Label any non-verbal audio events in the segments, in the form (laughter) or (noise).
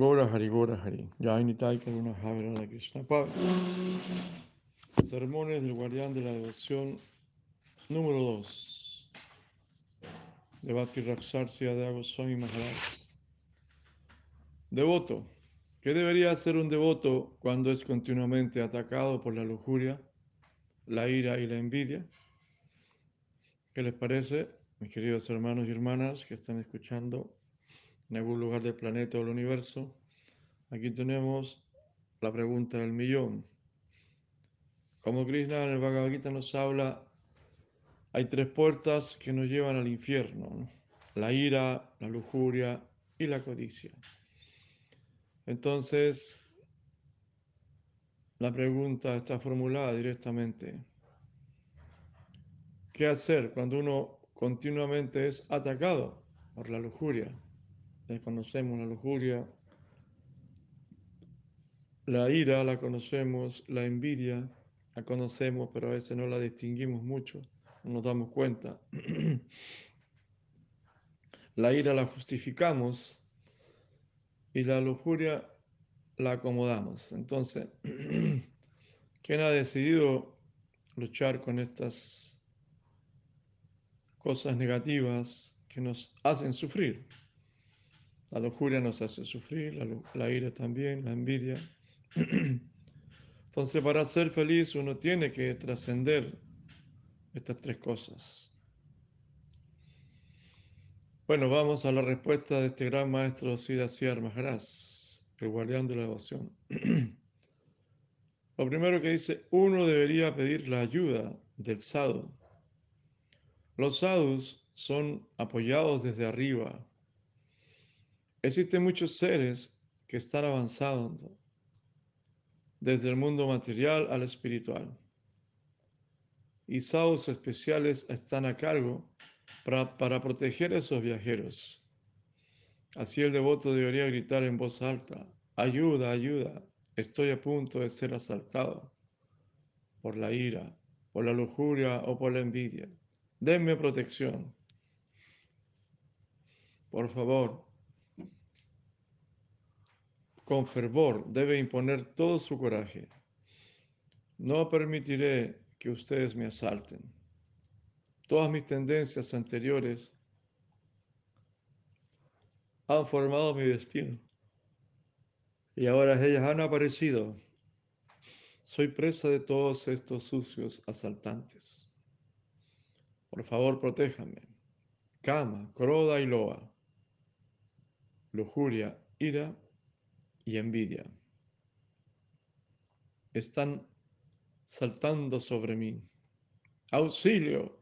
Gora Hari, Gora Hari. Jainitai Karuna Havarana Krishna Paz. Sermones del Guardián de la Devoción número 2. De Bhakti Raksarsi de Goswami Maharaj. Devoto. ¿Qué debería hacer un devoto cuando es continuamente atacado por la lujuria, la ira y la envidia? ¿Qué les parece, mis queridos hermanos y hermanas que están escuchando en algún lugar del planeta o del universo? Aquí tenemos la pregunta del millón. Como Krishna en el Bhagavad Gita nos habla, hay tres puertas que nos llevan al infierno, ¿no? la ira, la lujuria y la codicia. Entonces, la pregunta está formulada directamente. ¿Qué hacer cuando uno continuamente es atacado por la lujuria? Desconocemos la lujuria. La ira la conocemos, la envidia la conocemos, pero a veces no la distinguimos mucho, no nos damos cuenta. (clears throat) La ira la justificamos y la lujuria la acomodamos. Entonces, (clears throat) ¿quién ha decidido luchar con estas cosas negativas que nos hacen sufrir? La lujuria nos hace sufrir, la, ira también, la envidia. (clears throat) Entonces, para ser feliz uno tiene que trascender estas tres cosas. Bueno, vamos a la respuesta de este gran maestro Siddhasiar Maharaj, el guardián de la devoción. (clears throat) Lo primero que dice, uno debería pedir la ayuda del sadhu. Los sadhus son apoyados desde arriba. Existen muchos seres que están avanzando desde el mundo material al espiritual. Y sadhus especiales están a cargo para, para, proteger a esos viajeros. Así el devoto debería gritar en voz alta, ayuda, ayuda, estoy a punto de ser asaltado por la ira, por la lujuria o por la envidia. Denme protección. Por favor, con fervor debe imponer todo su coraje. No permitiré que ustedes me asalten. Todas mis tendencias anteriores han formado mi destino. Y ahora ellas han aparecido. Soy presa de todos estos sucios asaltantes. Por favor, protéjame. Kama, Kroda y Loa. Lujuria, ira y envidia. Están saltando sobre mí. Auxilio.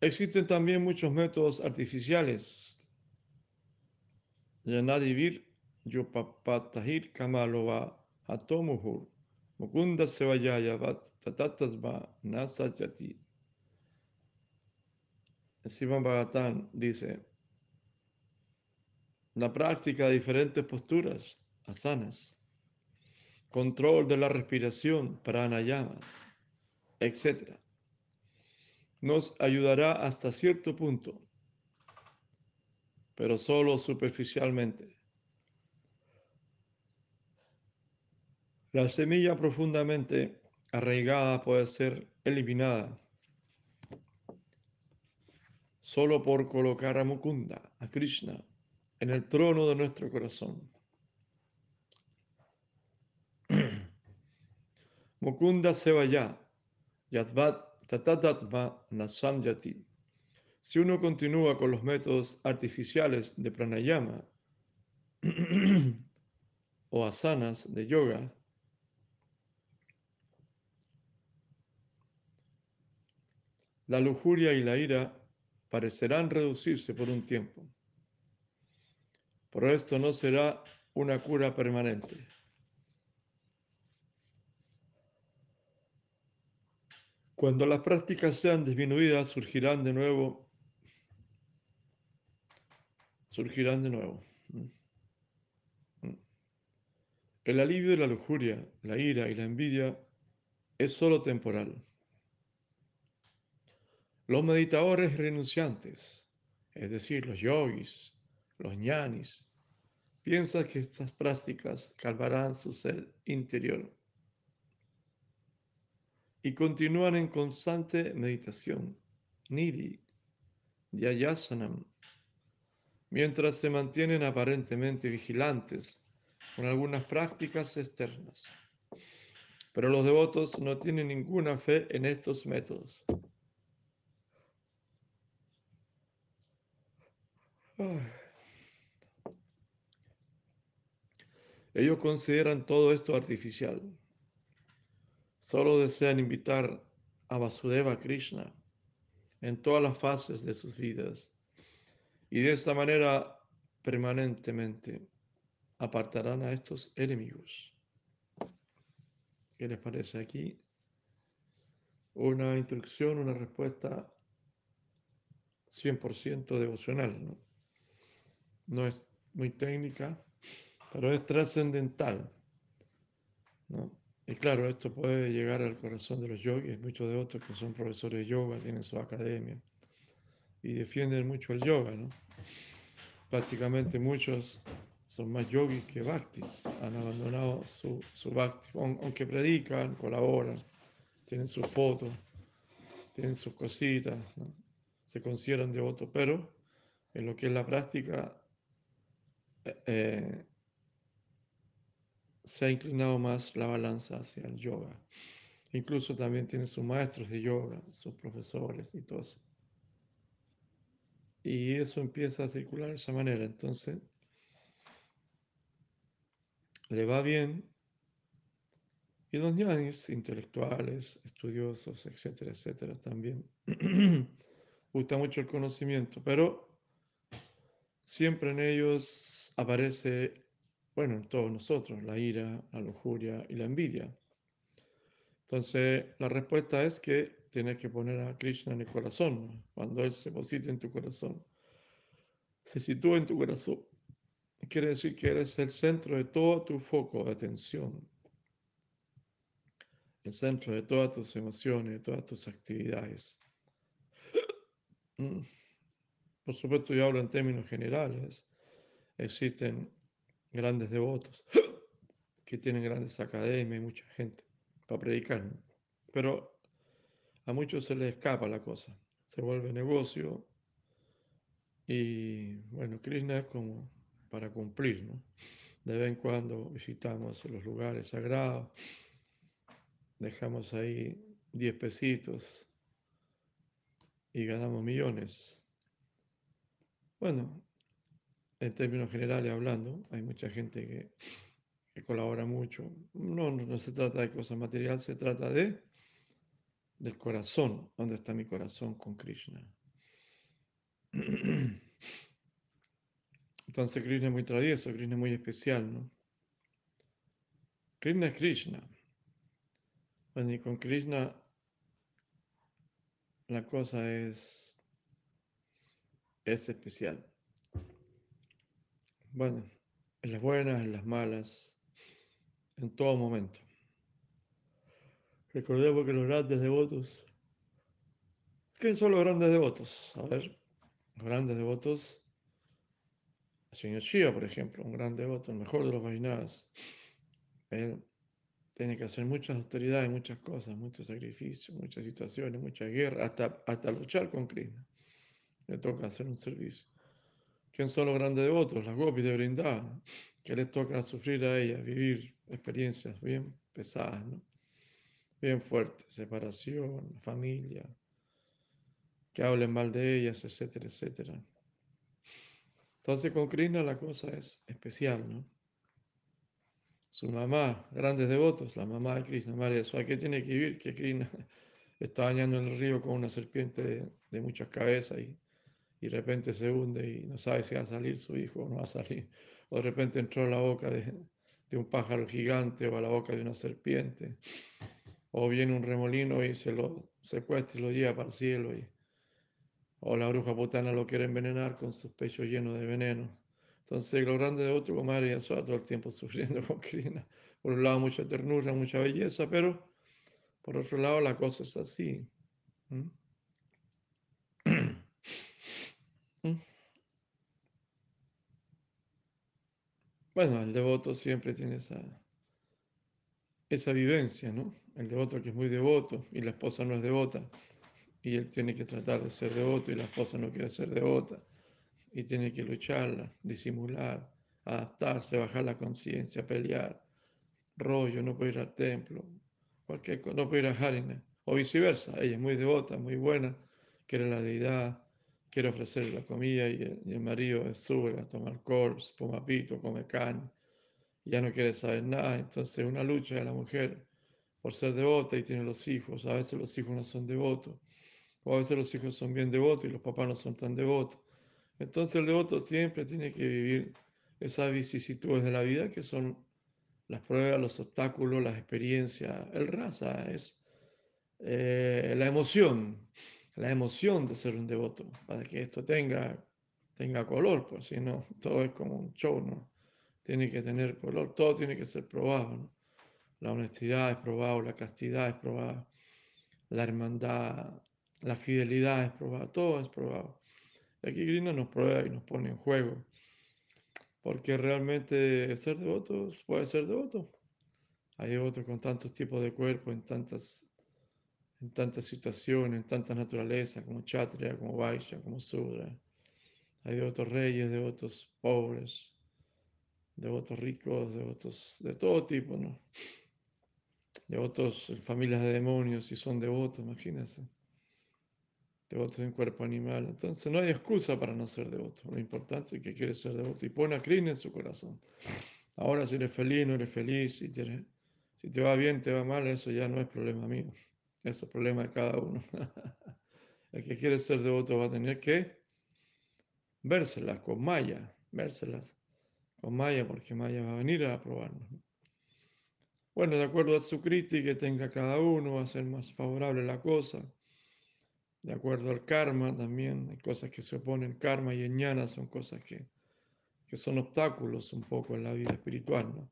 Existen también muchos métodos artificiales. Yanadivir Yopapatahir Kamalova Atomuhur Mukunda Sevayayavat Tatatasva Nasajati. Sivan Bhagatán dice, la práctica de diferentes posturas, asanas, control de la respiración, pranayamas, etc., nos ayudará hasta cierto punto, pero solo superficialmente. La semilla profundamente arraigada puede ser eliminada solo por colocar a Mukunda, a Krishna, en el trono de nuestro corazón. (clears throat) Mukunda Sevaya, Yadvat Tatatatma Nasam Yati. Si uno continúa con los métodos artificiales de pranayama (clears throat) o asanas de yoga, la lujuria y la ira parecerán reducirse por un tiempo. Pero esto no será una cura permanente. Cuando las prácticas sean disminuidas, surgirán de nuevo. Surgirán de nuevo. El alivio de la lujuria, la ira y la envidia es solo temporal. Los meditadores renunciantes, es decir, los yogis, los ñanis, piensan que estas prácticas calmarán su ser interior y continúan en constante meditación, nidhi, dhyayasanam, mientras se mantienen aparentemente vigilantes con algunas prácticas externas. Pero los devotos no tienen ninguna fe en estos métodos. Ellos consideran todo esto artificial. Solo desean invitar a Vasudeva Krishna en todas las fases de sus vidas y de esta manera permanentemente apartarán a estos enemigos. ¿Qué les parece aquí? Una instrucción, una respuesta 100% devocional. ¿no? No es muy técnica, pero es trascendental. ¿no? Y claro, esto puede llegar al corazón de los yogis, muchos de otros que son profesores de yoga, tienen su academia y defienden mucho el yoga. ¿no? Prácticamente muchos son más yogis que bhaktis, han abandonado su, su bhakti, aunque predican, colaboran, tienen sus fotos, tienen sus cositas, se consideran devotos, pero en lo que es la práctica eh, eh, se ha inclinado más la balanza hacia el yoga. Incluso también tiene sus maestros de yoga, sus profesores y todo eso. Y eso empieza a circular de esa manera. Entonces, le va bien. Y los ñanis, intelectuales, estudiosos, etcétera, etcétera, también (clears throat) gusta mucho el conocimiento, pero siempre en ellos aparece, bueno, en todos nosotros, la ira, la lujuria y la envidia. Entonces, la respuesta es que tienes que poner a Krishna en el corazón. Cuando Él se posita en tu corazón, se sitúa en tu corazón, quiere decir que eres el centro de todo tu foco de atención, el centro de todas tus emociones, de todas tus actividades. Mm. Por supuesto, yo hablo en términos generales. Existen grandes devotos (gasps) que tienen grandes academias y mucha gente para predicar. Pero a muchos se les escapa la cosa. Se vuelve negocio. Y bueno, Krishna es como para cumplir, ¿no? De vez en cuando visitamos los lugares sagrados, dejamos ahí 10 pesitos y ganamos millones. Bueno, en términos generales hablando, hay mucha gente que, colabora mucho. No, no, se trata de cosas materiales, se trata de del corazón. ¿Dónde está mi corazón con Krishna? Entonces Krishna es muy travieso, Krishna es muy especial, ¿no? Krishna es Krishna. Y con Krishna la cosa es, es especial. Bueno, en las buenas, en las malas, en todo momento. Recordemos que los grandes devotos, ¿quién son los grandes devotos? A ver, los grandes devotos el señor Shiva, por ejemplo, un gran devoto, el mejor de los Vaishnavas, él tiene que hacer muchas autoridades, muchas cosas, muchos sacrificios, muchas situaciones, muchas guerras, hasta, hasta luchar con Krishna. Le toca hacer un servicio. ¿Quién son los grandes devotos? Las gopis de Vrindavan, que les toca sufrir a ellas, vivir experiencias bien pesadas, ¿no? bien fuertes, separación, familia, que hablen mal de ellas, etcétera, etcétera. Entonces con Krishna la cosa es especial, ¿no? Su mamá, grandes devotos, la mamá de Krishna, María Suárez, ¿qué tiene que vivir? Que Krishna (laughs) está bañando en el río con una serpiente de, muchas cabezas y, y, de repente se hunde y no sabe si va a salir su hijo o no va a salir. O de repente entró a la boca de, de un pájaro gigante o a la boca de una serpiente. O viene un remolino y se lo secuestra y lo lleva para el cielo y o la bruja putana lo quiere envenenar con sus pechos llenos de veneno. Entonces, lo grande de otro, como María todo el tiempo (laughs) sufriendo con Krishna. Por un lado, mucha ternura, mucha belleza, pero Por otro lado, la cosa es así. Bueno, el devoto siempre tiene esa, esa vivencia, ¿no? El devoto que es muy devoto y la esposa no es devota y él tiene que tratar de ser devoto y la esposa no quiere ser devota y tiene que lucharla, disimular, adaptarse, bajar la conciencia, pelear, rollo, no puede ir al templo, cualquier no puede ir a Harina, o viceversa, ella es muy devota, muy buena, quiere la deidad, quiere ofrecerle la comida y el, marido sube a tomar corpse, fuma pito, come carne, ya no quiere saber nada, entonces una lucha de la mujer por ser devota y tiene los hijos, a veces los hijos no son devotos, o a veces los hijos son bien devotos y los papás no son tan devotos. Entonces el devoto siempre tiene que vivir esas vicisitudes de la vida que son las pruebas, los obstáculos, las experiencias. El raza es eh, la emoción, la emoción de ser un devoto, para que esto tenga, tenga color, pues si no, todo es como un show, ¿no? Tiene que tener color, todo tiene que ser probado. La honestidad es probado, la castidad es probada, la hermandad, la fidelidad es probada, todo es probado. Y aquí Krishna nos prueba y nos pone en juego. Porque realmente ser devoto puede ser devoto. Hay devotos con tantos tipos de cuerpo, en tantas, en tantas situaciones, en tantas naturalezas, como Kshatriya, como Vaishya, como Sudra. Hay devotos reyes, devotos pobres, devotos ricos, devotos de todo tipo, ¿no? Devotos, familias de demonios, si son devotos, imagínense devoto de un cuerpo animal. Entonces no hay excusa para no ser devoto. Lo importante es que quieres ser devoto y pone a Krishna en su corazón. Ahora si eres feliz, no eres feliz, si te, si te va bien, te va mal, eso ya no es problema mío. Es problema de cada uno. (laughs) El que quiere ser devoto va a tener que vérselas con Maya, vérselas con Maya, porque Maya va a venir a probarnos. Bueno, de acuerdo a su crítica que tenga cada uno, va a ser más favorable la cosa de acuerdo al karma también, hay cosas que se oponen, karma y ñana son cosas que, que son obstáculos un poco en la vida espiritual, ¿no?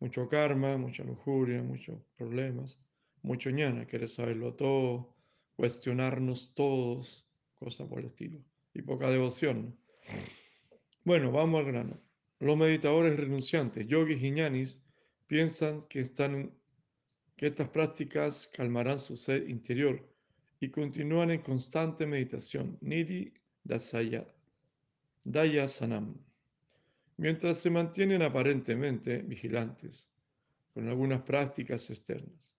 Mucho karma, mucha lujuria, muchos problemas, mucho ñana, querer saberlo todo, cuestionarnos todos, cosas por el estilo, y poca devoción. Bueno, vamos al grano. Los meditadores renunciantes, yogis y ñanis, piensan que, están, que estas prácticas calmarán su sed interior y continúan en constante meditación, nidhi dasaya, dayasanam, mientras se mantienen aparentemente vigilantes con algunas prácticas externas.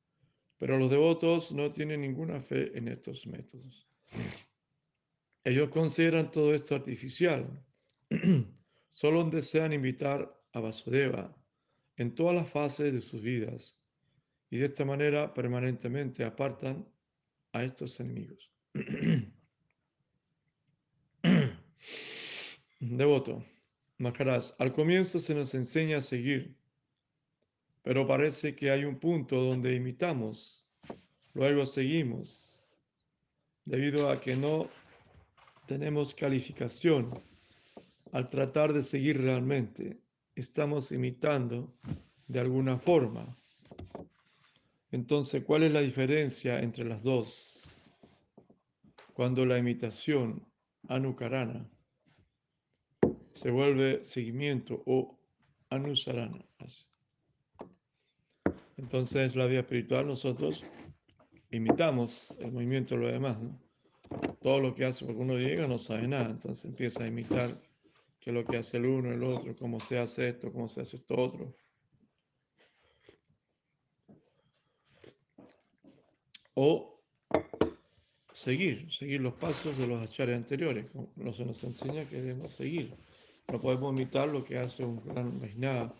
Pero los devotos no tienen ninguna fe en estos métodos. Ellos consideran todo esto artificial. (clears throat) Solo desean invitar a Vasudeva en todas las fases de sus vidas y de esta manera permanentemente apartan a estos enemigos. (clears throat) Devoto, Maharaj, al comienzo se nos enseña a seguir, pero parece que hay un punto donde imitamos, luego seguimos, debido a que no tenemos calificación al tratar de seguir realmente, estamos imitando de alguna forma. Entonces, ¿cuál es la diferencia entre las dos? Cuando la imitación anukarana se vuelve seguimiento o anusarana. Entonces, la vida espiritual nosotros imitamos el movimiento de los demás, ¿no? Todo lo que hace, porque uno llega no sabe nada, entonces empieza a imitar qué es lo que hace el uno, el otro, cómo se hace esto, cómo se hace esto otro. o seguir, seguir los pasos de los achares anteriores, como se nos enseña que debemos seguir. No podemos imitar lo que hace un gran Vaishnava,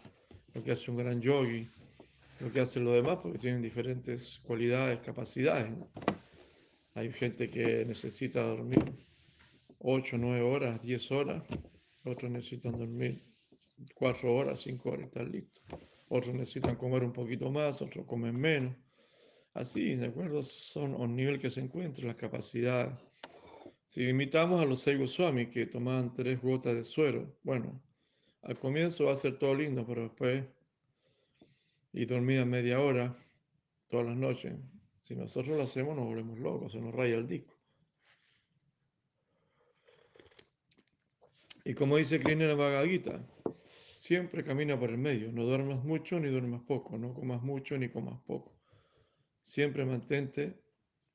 lo que hace un gran yogi, lo que hacen los demás, porque tienen diferentes cualidades, capacidades. Hay gente que necesita dormir 8, 9 horas, 10 horas, otros necesitan dormir 4 horas, 5 horas y estar listos. Otros necesitan comer un poquito más, otros comen menos. Así, ¿de acuerdo? Son un nivel que se encuentra, las capacidades. Si imitamos a los seis Goswami que tomaban tres gotas de suero, bueno, al comienzo va a ser todo lindo, pero después, y dormían media hora todas las noches, Si nosotros lo hacemos, nos volvemos locos, se nos raya el disco. Y como dice Krishna en siempre camina por el medio. No duermas mucho ni duermas poco. No comas mucho ni comas poco. Siempre mantente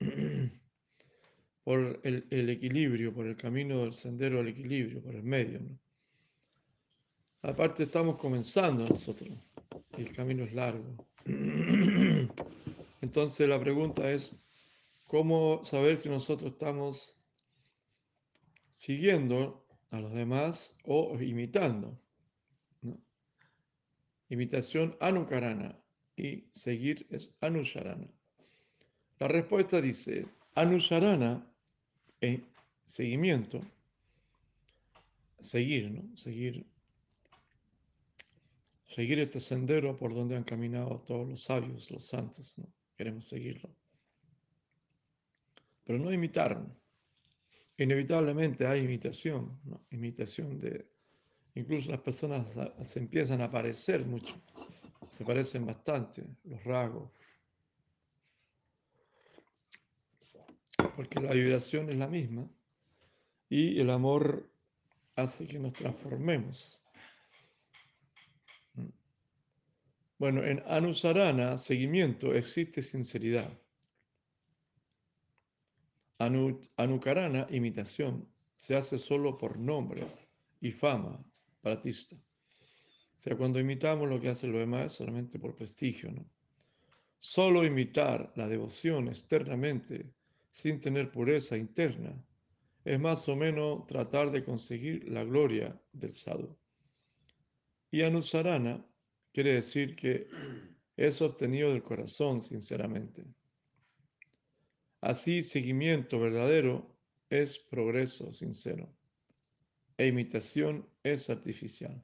(clears throat) por el, equilibrio, por el camino del sendero al equilibrio, por el medio. Aparte estamos comenzando nosotros y el camino es largo. (clears throat) Entonces la pregunta es, ¿cómo saber si nosotros estamos siguiendo a los demás o imitando? Imitación anukarana y seguir es anusharana. La respuesta dice, anusharana es seguimiento, seguir, ¿no? Seguir seguir este sendero por donde han caminado todos los sabios, los santos, ¿no? Queremos seguirlo. Pero no imitar. Inevitablemente hay imitación, ¿no? Imitación de... Incluso las personas se empiezan a parecer mucho. Se parecen bastante los rasgos. Porque la vibración es la misma y el amor hace que nos transformemos. Bueno, en Anusarana, seguimiento, existe sinceridad. anukarana, imitación, se hace solo por nombre y fama, pratista. O sea, cuando imitamos lo que hace lo demás, solamente por prestigio, ¿no? Solo imitar la devoción externamente, sin tener pureza interna, es más o menos tratar de conseguir la gloria del sadhu. Y Anusarana quiere decir que es obtenido del corazón, sinceramente. Así, seguimiento verdadero es progreso sincero e imitación es artificial.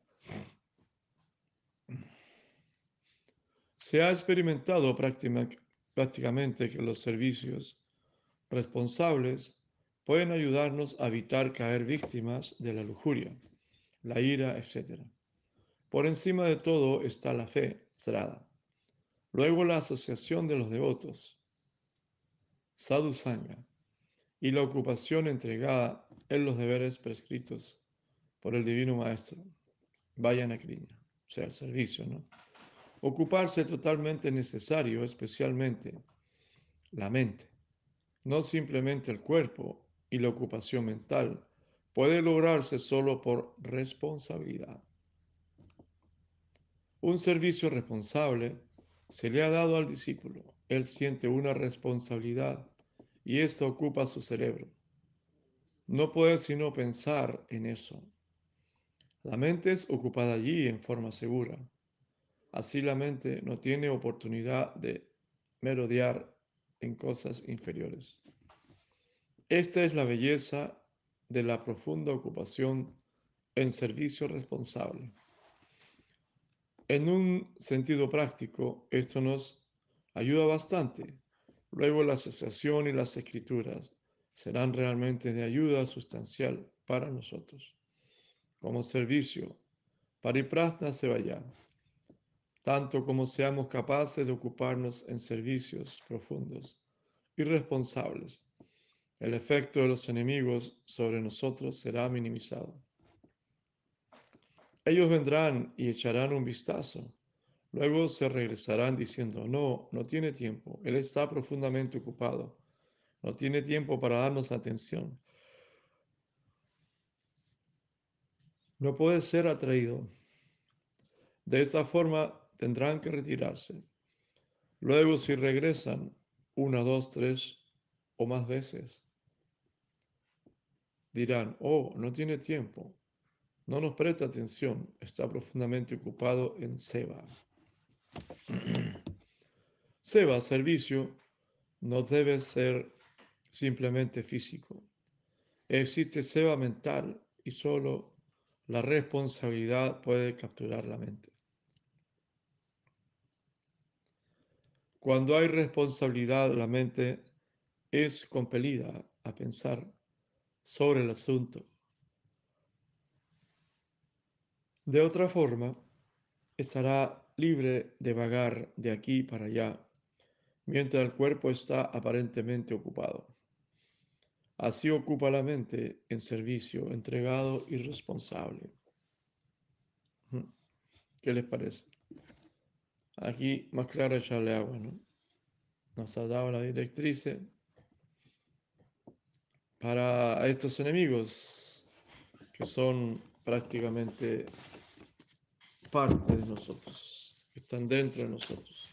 Se ha experimentado prácticamente que los servicios responsables pueden ayudarnos a evitar caer víctimas de la lujuria, la ira, etc. Por encima de todo está la fe, Srada. Luego la asociación de los devotos, Sadhu Sangha, y la ocupación entregada en los deberes prescritos por el Divino Maestro, Vayana Kriña, o sea, el servicio, ¿no? Ocuparse totalmente necesario, especialmente la mente, no simplemente el cuerpo y la ocupación mental, puede lograrse solo por responsabilidad. Un servicio responsable se le ha dado al discípulo. Él siente una responsabilidad y esto ocupa su cerebro. No puede sino pensar en eso. La mente es ocupada allí en forma segura. Así la mente no tiene oportunidad de merodear en cosas inferiores. Esta es la belleza de la profunda ocupación en servicio responsable. En un sentido práctico, esto nos ayuda bastante. Luego la asociación y las escrituras serán realmente de ayuda sustancial para nosotros. Como servicio, Pariprasna se vaya, tanto como seamos capaces de ocuparnos en servicios profundos y responsables. El efecto de los enemigos sobre nosotros será minimizado. Ellos vendrán y echarán un vistazo. Luego se regresarán diciendo, no, no tiene tiempo. Él está profundamente ocupado. No tiene tiempo para darnos atención. No puede ser atraído. De esta forma tendrán que retirarse. Luego si regresan una, dos, tres o más veces, dirán, oh, no tiene tiempo. No nos presta atención, está profundamente ocupado en Seba. (clears throat) Seba, servicio, no debe ser simplemente físico. Existe Seba mental y solo la responsabilidad puede capturar la mente. Cuando hay responsabilidad, la mente es compelida a pensar sobre el asunto De otra forma, estará libre de vagar de aquí para allá mientras el cuerpo está aparentemente ocupado. Así ocupa la mente en servicio, entregado y responsable. ¿Qué les parece? Aquí más claro echarle agua, ¿no? Nos ha dado la directriz para estos enemigos que son prácticamente parte de nosotros, que están dentro de nosotros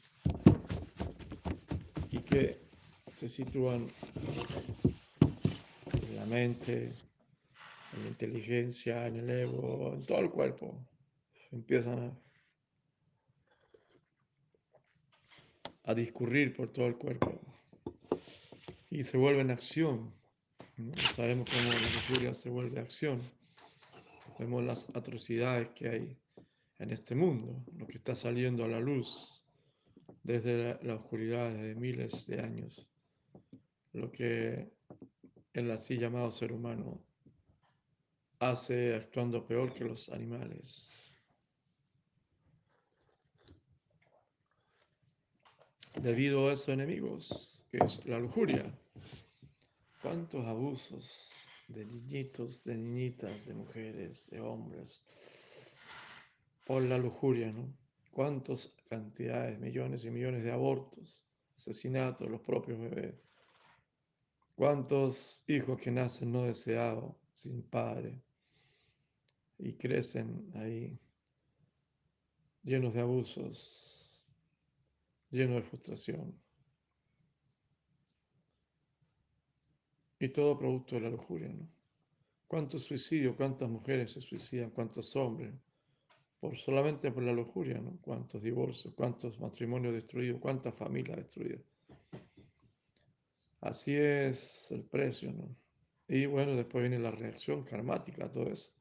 y que se sitúan en la mente, en la inteligencia, en el ego, en todo el cuerpo. Empiezan a, discurrir por todo el cuerpo y se vuelven acción. Sabemos cómo la lujuria se vuelve acción. Vemos las atrocidades que hay en este mundo, lo que está saliendo a la luz desde la, oscuridad de miles de años, lo que el así llamado ser humano hace actuando peor que los animales. Debido a esos enemigos, que es la lujuria, cuántos abusos de niñitos, de niñitas, de mujeres, de hombres, por la lujuria, ¿no? Cuántas cantidades, millones y millones de abortos, asesinatos de los propios bebés. Cuántos hijos que nacen no deseados, sin padre, y crecen ahí llenos de abusos, llenos de frustración. Y todo producto de la lujuria, ¿no? ¿Cuántos suicidios, cuántas mujeres se suicidan, cuántos hombres? Por, solamente por la lujuria, ¿no? Cuántos divorcios, cuántos matrimonios destruidos, cuántas familias destruidas. Así es el precio, ¿no? Y bueno, después viene la reacción karmática, todo eso.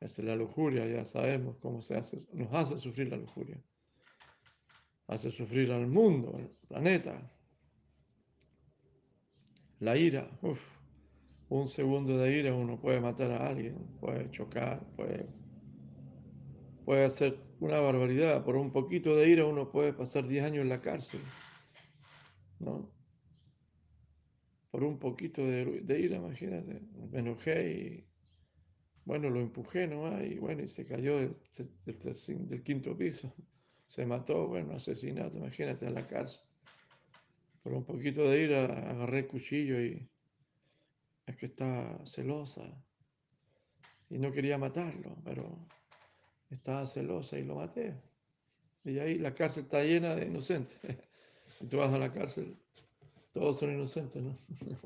Es la lujuria, ya sabemos cómo se hace, nos hace sufrir la lujuria. Hace sufrir al mundo, al planeta, la ira, uff, un segundo de ira uno puede matar a alguien, puede chocar, puede, puede hacer una barbaridad. Por un poquito de ira uno puede pasar 10 años en la cárcel. ¿no? Por un poquito de, ira, imagínate, me enojé y bueno, lo empujé nomás y bueno, y se cayó del, quinto piso. Se mató, bueno, asesinato, imagínate, en la cárcel por un poquito de ira agarré el cuchillo y es que estaba celosa y no quería matarlo, pero estaba celosa y lo maté. Y ahí la cárcel está llena de inocentes. (laughs) Y tú vas a la cárcel, todos son inocentes, ¿no? (laughs)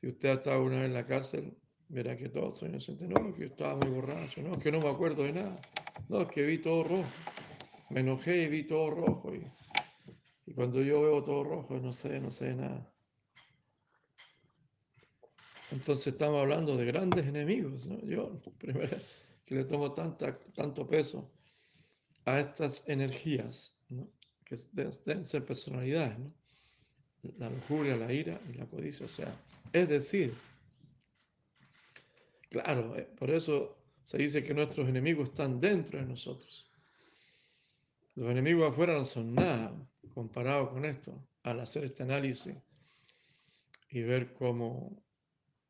Si usted ha estado una vez en la cárcel, verá que todos son inocentes. No, que yo estaba muy borracho, no, que no me acuerdo de nada. No, que vi todo rojo. Me enojé y vi todo rojo. Y y cuando yo veo todo rojo, no sé, no sé nada. Entonces estamos hablando de grandes enemigos, ¿no? Yo, (laughs) primero, que le tomo tanta, tanto peso a estas energías. Que deben ser personalidades. La lujuria, la ira y la codicia, o sea, es decir, claro, eh, por eso se dice que nuestros enemigos están dentro de nosotros. Los enemigos afuera no son nada comparado con esto, al hacer este análisis y ver cómo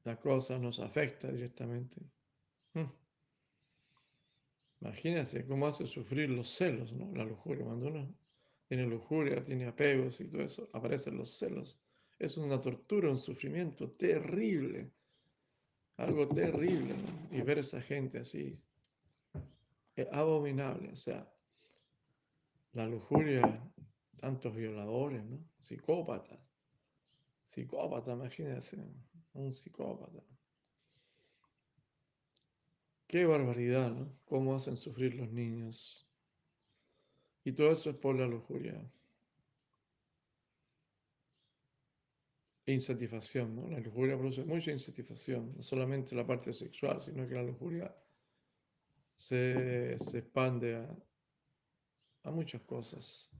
la cosa nos afecta directamente. Hmm. Imagínense cómo hace sufrir los celos, ¿no? La lujuria. Cuando uno tiene lujuria, tiene apegos y todo eso, aparecen los celos. Es una tortura, un sufrimiento terrible. Algo terrible, ¿no? Y ver a esa gente así, es abominable. O sea, la lujuria tantos violadores, ¿no? Psicópatas. Psicópata, imagínense, un psicópata. Qué barbaridad, ¿no? Cómo hacen sufrir los niños. Y todo eso es por la lujuria. Insatisfacción, ¿no? La lujuria produce mucha insatisfacción, no solamente la parte sexual, sino que la lujuria se, expande a, a muchas cosas.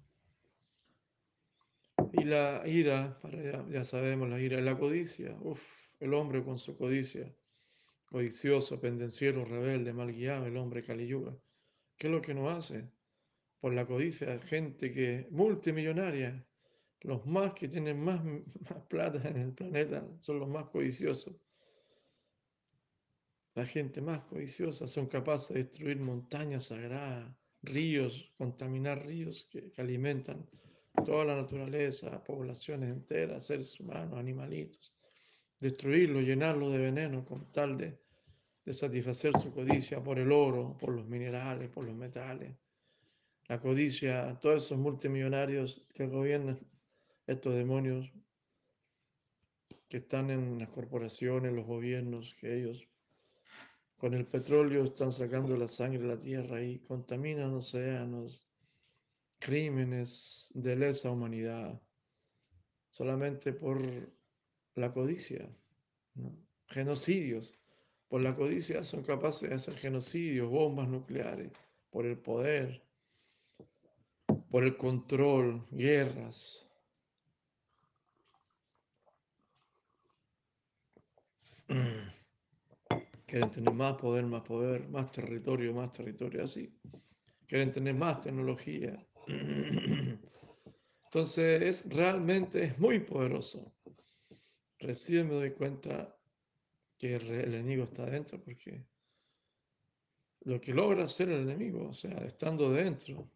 Y la ira, para ya, sabemos, la ira, la codicia. Uf, el hombre con su codicia, codicioso, pendenciero, rebelde, mal guiado, el hombre caliyuga. ¿Qué es lo que nos hace? Por la codicia, gente que multimillonaria, los más que tienen más, (laughs) más plata en el planeta son los más codiciosos. La gente más codiciosa son capaces de destruir montañas sagradas, ríos, contaminar ríos que, que alimentan toda la naturaleza, poblaciones enteras, seres humanos, animalitos, destruirlo, llenarlo de veneno con tal de, satisfacer su codicia por el oro, por los minerales, por los metales. La codicia, todos esos multimillonarios que gobiernan estos demonios que están en las corporaciones, los gobiernos, que ellos con el petróleo están sacando la sangre de la tierra y contaminan océanos, crímenes de lesa humanidad, solamente por la codicia, genocidios. Por la codicia son capaces de hacer genocidios, bombas nucleares, por el poder, por el control, guerras. (clears throat) Quieren tener más poder, más poder, más territorio, más territorio, así. Quieren tener más tecnología. (clears throat) Entonces, es, realmente es muy poderoso. Recién me doy cuenta que el enemigo está dentro porque lo que logra hacer el enemigo, o sea, estando dentro,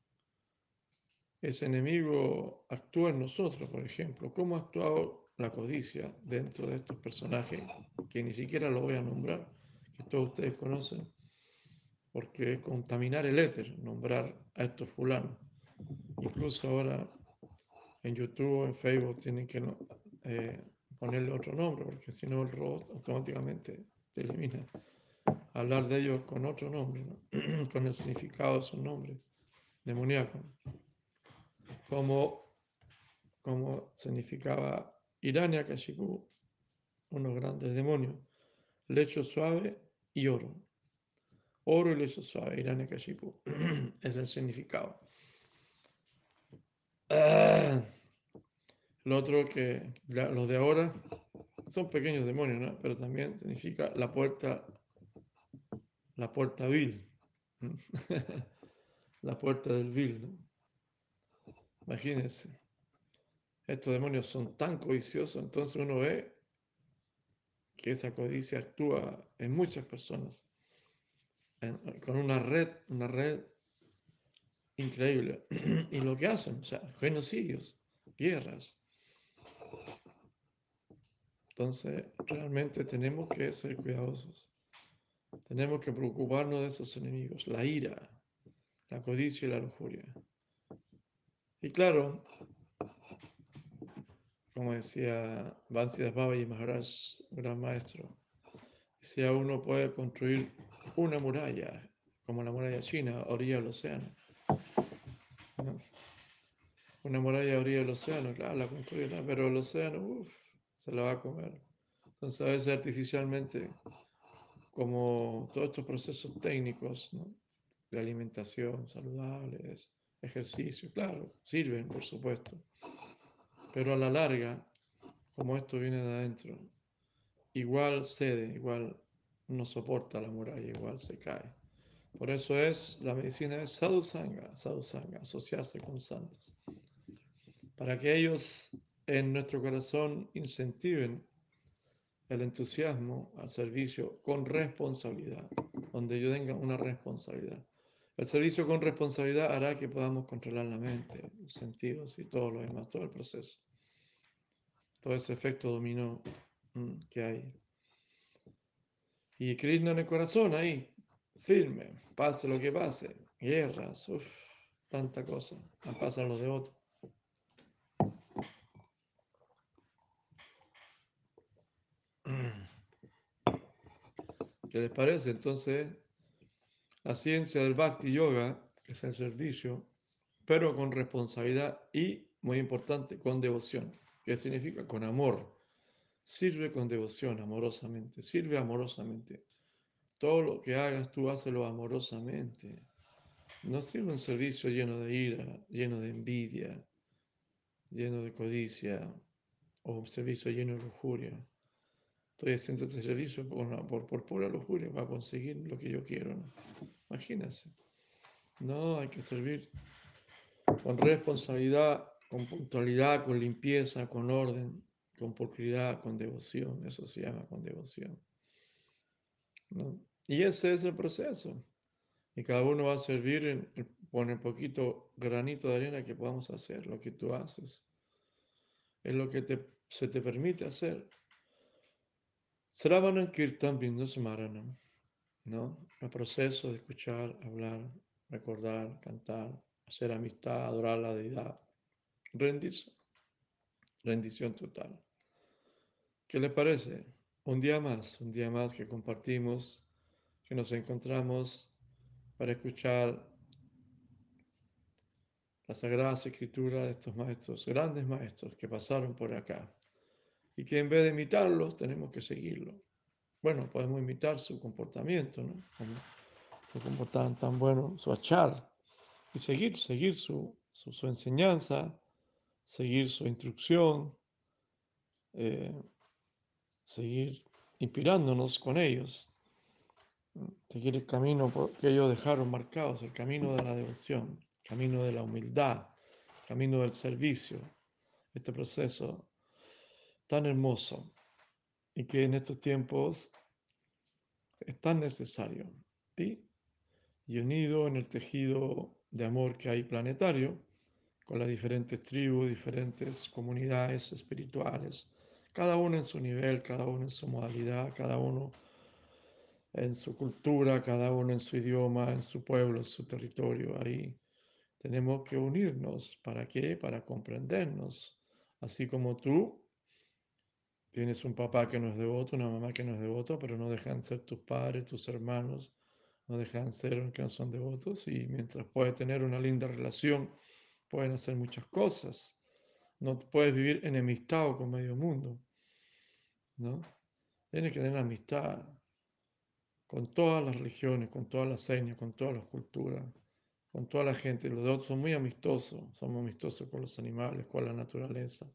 ese enemigo actúa en nosotros, por ejemplo. ¿Cómo ha actuado la codicia dentro de estos personajes que ni siquiera lo voy a nombrar? todos ustedes conocen, porque es contaminar el éter, nombrar a estos fulanos. Incluso ahora en YouTube o en Facebook tienen que eh, ponerle otro nombre, porque si no el robot automáticamente te elimina. Hablar de ellos con otro nombre, (clears throat) con el significado de su nombre, demoníaco. Como, como significaba Irania Kashipu, unos grandes demonios, lecho suave y oro. Oro y lecho suave, Irania Kashipu. (clears throat) es el significado. Ah, (clears throat) lo otro que los de ahora son pequeños demonios, pero también significa la puerta, la puerta vil. (laughs) la puerta del vil. Imagínense. Estos demonios son tan codiciosos, entonces uno ve que esa codicia actúa en muchas personas, con una red, una red increíble. (clears throat) y lo que hacen, o sea, genocidios, guerras. Entonces, realmente tenemos que ser cuidadosos. Tenemos que preocuparnos de esos enemigos, la ira, la codicia y la lujuria. Y claro, como decía Bansidas Baba y Maharaj, gran maestro, decía uno puede construir una muralla, como la muralla china, orilla del océano. Una muralla orilla del océano, claro, la construirá, pero el océano, uff, se la va a comer. Entonces, a veces artificialmente, como todos estos procesos técnicos de alimentación saludables, ejercicio, claro, sirven, por supuesto pero a la larga, como esto viene de adentro, igual cede, igual no soporta la muralla, igual se cae. Por eso es, la medicina es sadhusanga, sadhusanga, asociarse con santos. Para que ellos en nuestro corazón incentiven el entusiasmo al servicio con responsabilidad, donde yo tenga una responsabilidad. El servicio con responsabilidad hará que podamos controlar la mente, los sentidos y todo lo demás, todo el proceso. Todo ese efecto dominó mm, que hay. Y Krishna en el corazón ahí, firme, pase lo que pase, guerras, uff, tanta cosa, no pasa los de otros. ¿Qué les parece? Entonces, la ciencia del Bhakti Yoga, es el servicio, pero con responsabilidad y, muy importante, con devoción. ¿Qué significa? Con amor. Sirve con devoción, amorosamente. Sirve amorosamente. Todo lo que hagas, tú hazlo amorosamente. No sirve un servicio lleno de ira, lleno de envidia, lleno de codicia, o un servicio lleno de lujuria. Estoy haciendo este servicio por, por, por pura lujuria para conseguir lo que yo quiero. ¿no? Imagínense. No, hay que servir con responsabilidad con puntualidad, con limpieza, con orden, con pulcritud, con devoción. Eso se llama con devoción. Y ese es el proceso. Y cada uno va a servir en, con el poquito granito de arena que podamos hacer, lo que tú haces. Es lo que te, se te permite hacer. Sravanan Kirtan Maranam. ¿no? El proceso de escuchar, hablar, recordar, cantar, hacer amistad, adorar la deidad, rendirse, rendición total. ¿Qué le parece? Un día más, un día más que compartimos, que nos encontramos para escuchar la Sagrada Escritura de estos maestros, grandes maestros que pasaron por acá y que en vez de imitarlos tenemos que seguirlo. Bueno, podemos imitar su comportamiento, ¿no? Como se comportaban tan bueno, su achar, y seguir, seguir su, su, enseñanza, seguir su instrucción, eh, seguir inspirándonos con ellos, seguir el camino que ellos dejaron marcados, el camino de la devoción, camino de la humildad, camino del servicio, este proceso tan hermoso y que en estos tiempos es tan necesario. Y, unido en el tejido de amor que hay planetario, con las diferentes tribus, diferentes comunidades espirituales, cada uno en su nivel, cada uno en su modalidad, cada uno en su cultura, cada uno en su idioma, en su pueblo, en su territorio. Ahí tenemos que unirnos. ¿Para qué? Para comprendernos. Así como tú Tienes un papá que no es devoto, una mamá que no es devoto, pero no dejan ser tus padres, tus hermanos, no dejan ser que no son devotos y mientras puedes tener una linda relación, pueden hacer muchas cosas. No puedes vivir enemistado con medio mundo, ¿no? Tienes que tener amistad con todas las religiones, con todas las señas, con todas las culturas, con toda la gente. Los devotos son muy amistosos, somos amistosos con los animales, con la naturaleza.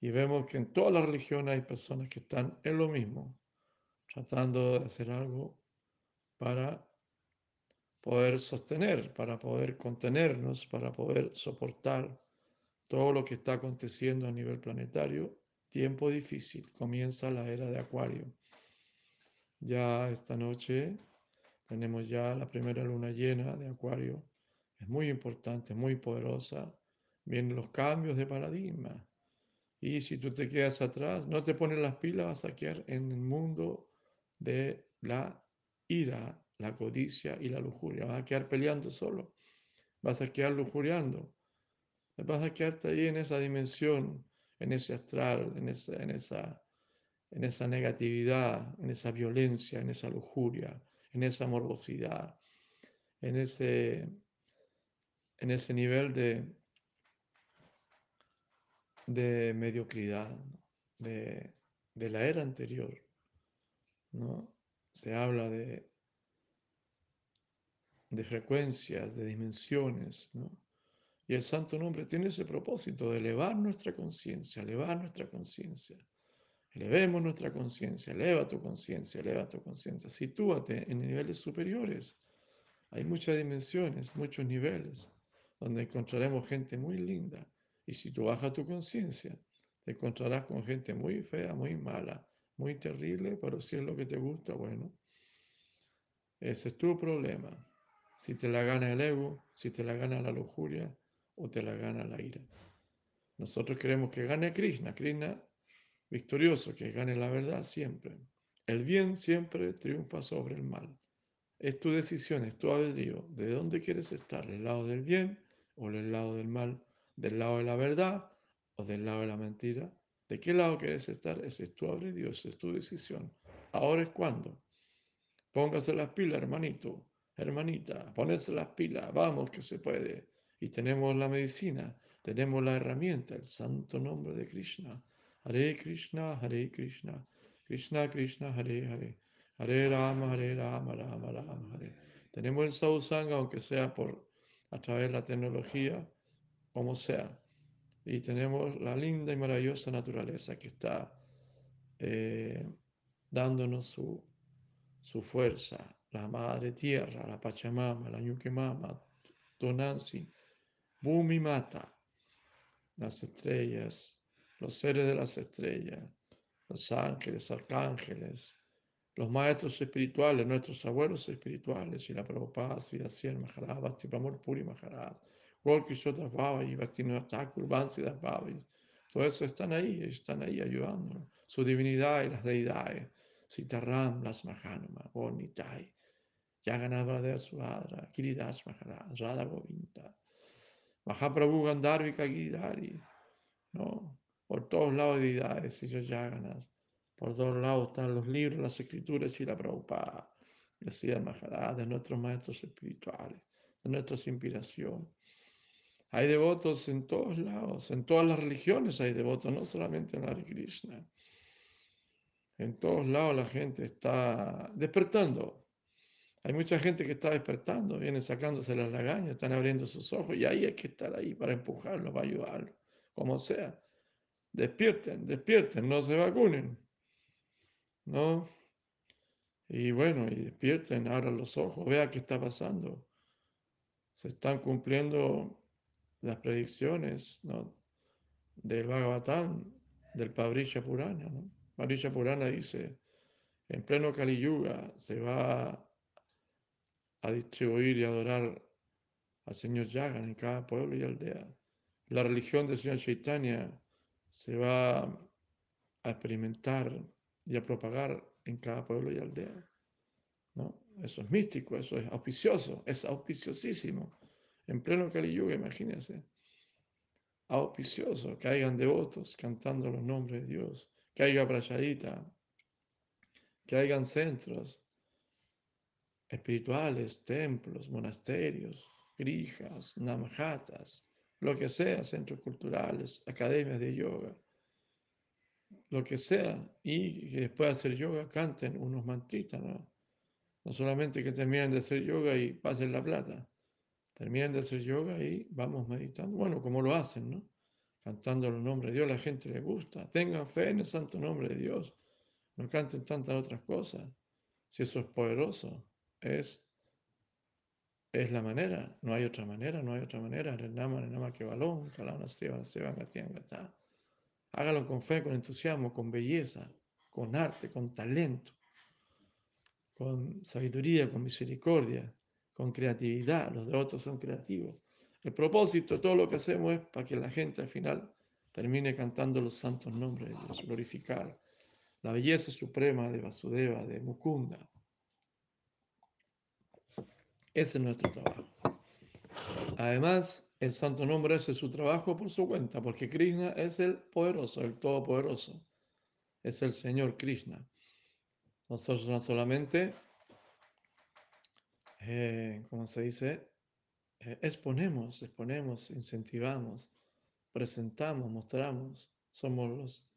Y vemos que en todas las religiones hay personas que están en lo mismo, tratando de hacer algo para poder sostener, para poder contenernos, para poder soportar todo lo que está aconteciendo a nivel planetario. Tiempo difícil, comienza la era de Acuario. Ya esta noche tenemos ya la primera luna llena de Acuario. Es muy importante, muy poderosa. Vienen los cambios de paradigma y si tú te quedas atrás, no te pones las pilas, vas a quedar en el mundo de la ira, la codicia y la lujuria. Vas a quedar peleando solo. Vas a quedar lujuriando. Vas a quedarte ahí en esa dimensión, en ese astral, en esa, en esa, en esa negatividad, en esa violencia, en esa lujuria, en esa morbosidad, en ese, en ese nivel de, de mediocridad, de, la era anterior. ¿no? Se habla de, de frecuencias, de dimensiones. ¿no? Y el santo nombre tiene ese propósito de elevar nuestra conciencia, elevar nuestra conciencia. Elevemos nuestra conciencia, eleva tu conciencia, eleva tu conciencia. Sitúate en niveles superiores. Hay muchas dimensiones, muchos niveles, donde encontraremos gente muy linda, y si tú bajas tu conciencia, te encontrarás con gente muy fea, muy mala, muy terrible, pero si es lo que te gusta, bueno, ese es tu problema. Si te la gana el ego, si te la gana la lujuria o te la gana la ira. Nosotros queremos que gane Krishna, Krishna victorioso, que gane la verdad siempre. El bien siempre triunfa sobre el mal. Es tu decisión, es tu albedrío. ¿De dónde quieres estar? ¿Del lado del bien o del lado del mal? Del lado de la verdad o del lado de la mentira. ¿De qué lado quieres estar? Ese es tu abre Dios, es tu decisión. Ahora es cuando. Póngase las pilas, hermanito, hermanita, ponerse las pilas, vamos que se puede. Y tenemos la medicina, tenemos la herramienta, el santo nombre de Krishna. Hare Krishna, Hare Krishna, Krishna Krishna, Hare Hare, Hare Rama, Hare Rama, Rama Rama, Hare. Tenemos el sausanga, aunque sea por a través de la tecnología, como sea. Y tenemos la linda y maravillosa naturaleza que está eh, dándonos su, su, fuerza, la madre tierra, la Pachamama, la Ñuquemama, Donansi, Bumi Mata, las estrellas, los seres de las estrellas, los ángeles, arcángeles, los maestros espirituales, nuestros abuelos espirituales, y la Prabhupada, y la Maharaj, Bhakti Puri Maharaj, Golkishota Babaji, Bhaktivinoda Thakur, Bansidas Babaji, todo eso están ahí, están ahí ayudando. Su divinidad y las deidades, Sitaram, las Mahanuma, Bonitai, Yaganabhadra Subhadra, Kiridas Maharaj, Radha Govinda, Mahaprabhu Gandharvika Giridhari, ¿no? Por todos lados deidades, ellos Yaganas. Por todos lados están los libros, las escrituras y la Prabhupada, decía Maharaj, de nuestros maestros espirituales, de nuestras inspiraciones. Hay devotos en todos lados, en todas las religiones hay devotos, no solamente en Hare Krishna. En todos lados la gente está despertando. Hay mucha gente que está despertando, viene sacándose las lagañas, están abriendo sus ojos y ahí hay que estar ahí para empujarlos, para ayudarlos, como sea. Despierten, despierten, no se vacunen. ¿No? Y bueno, y despierten, abran los ojos, vea qué está pasando. Se están cumpliendo las predicciones del Bhagavatam, del Pabrisha Purana. ¿no? Purana dice, en pleno Kali Yuga se va a distribuir y adorar al Señor Yagan en cada pueblo y aldea. La religión del Señor Chaitanya se va a experimentar y a propagar en cada pueblo y aldea. ¿no? Eso es místico, eso es auspicioso, es auspiciosísimo. En pleno Kali Yuga, imagínense. Auspicioso, hayan devotos cantando los nombres de Dios, haya prayadita, hayan centros espirituales, templos, monasterios, grijas, namajatas, lo que sea, centros culturales, academias de yoga, lo que sea, y que después de hacer yoga canten unos mantritas, ¿no? No solamente que terminen de hacer yoga y pasen la plata, terminen de hacer yoga y vamos meditando, bueno, como lo hacen, ¿no? Cantando los nombres de Dios, la gente le gusta, tengan fe en el santo nombre de Dios, no canten tantas otras cosas, si eso es poderoso, es es la manera, no hay otra manera, no hay otra manera. que balón, Hágalo con fe, con entusiasmo, con belleza, con arte, con talento, con sabiduría, con misericordia, con creatividad. Los de otros son creativos. El propósito todo lo que hacemos es para que la gente al final termine cantando los santos nombres de Dios, glorificar la belleza suprema de Vasudeva, de Mukunda. Ese es nuestro trabajo. Además, el santo nombre hace su trabajo por su cuenta, porque Krishna es el poderoso, el todopoderoso. Es el Señor Krishna. Nosotros no solamente, eh, como se dice, eh, exponemos, exponemos, incentivamos, presentamos, mostramos, somos los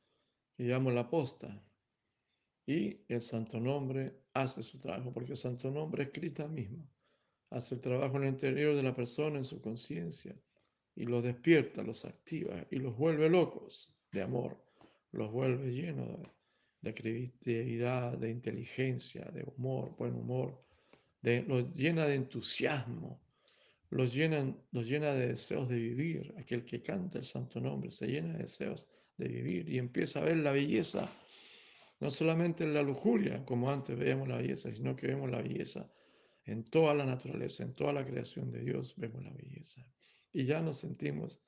que llevamos la posta. Y el santo nombre hace su trabajo, porque el santo nombre es Krishna mismo. Hace el trabajo en el interior de la persona, en su conciencia, y los despierta, los activa y los vuelve locos de amor, los vuelve llenos de, creatividad, de inteligencia, de humor, buen humor, de, los llena de entusiasmo, los, llenan, los llena de deseos de vivir. Aquel que canta el santo nombre se llena de deseos de vivir y empieza a ver la belleza, no solamente en la lujuria, como antes veíamos la belleza, sino que vemos la belleza en toda la naturaleza, en toda la creación de Dios, vemos la belleza. Y ya nos sentimos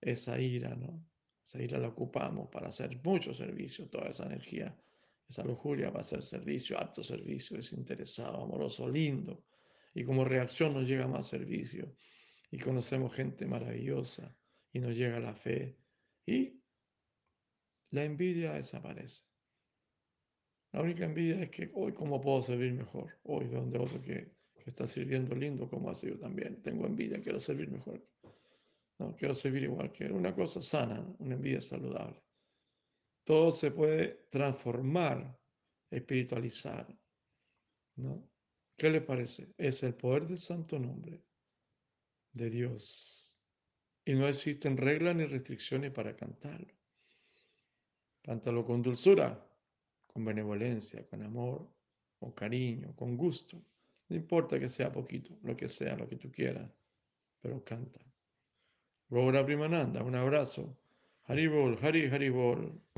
esa ira, ¿no? Esa ira la ocupamos para hacer mucho servicio, toda esa energía, esa lujuria va a ser servicio, alto servicio, desinteresado, amoroso, lindo. Y como reacción nos llega más servicio. Y conocemos gente maravillosa y nos llega la fe. Y la envidia desaparece. La única envidia es que hoy cómo puedo servir mejor. Hoy veo un devoto que, que está sirviendo lindo como hace yo también. Tengo envidia, quiero servir mejor. No, quiero servir igual que una cosa sana, una envidia saludable. Todo se puede transformar, espiritualizar. ¿no? ¿Qué le parece? Es el poder del santo nombre de Dios. Y no existen reglas ni restricciones para cantarlo. Cántalo con dulzura, con benevolencia, con amor, con cariño, con gusto. No importa que sea poquito, lo que sea, lo que tú quieras, pero canta. Gora Primananda, un abrazo. Haribol, Hari Haribol.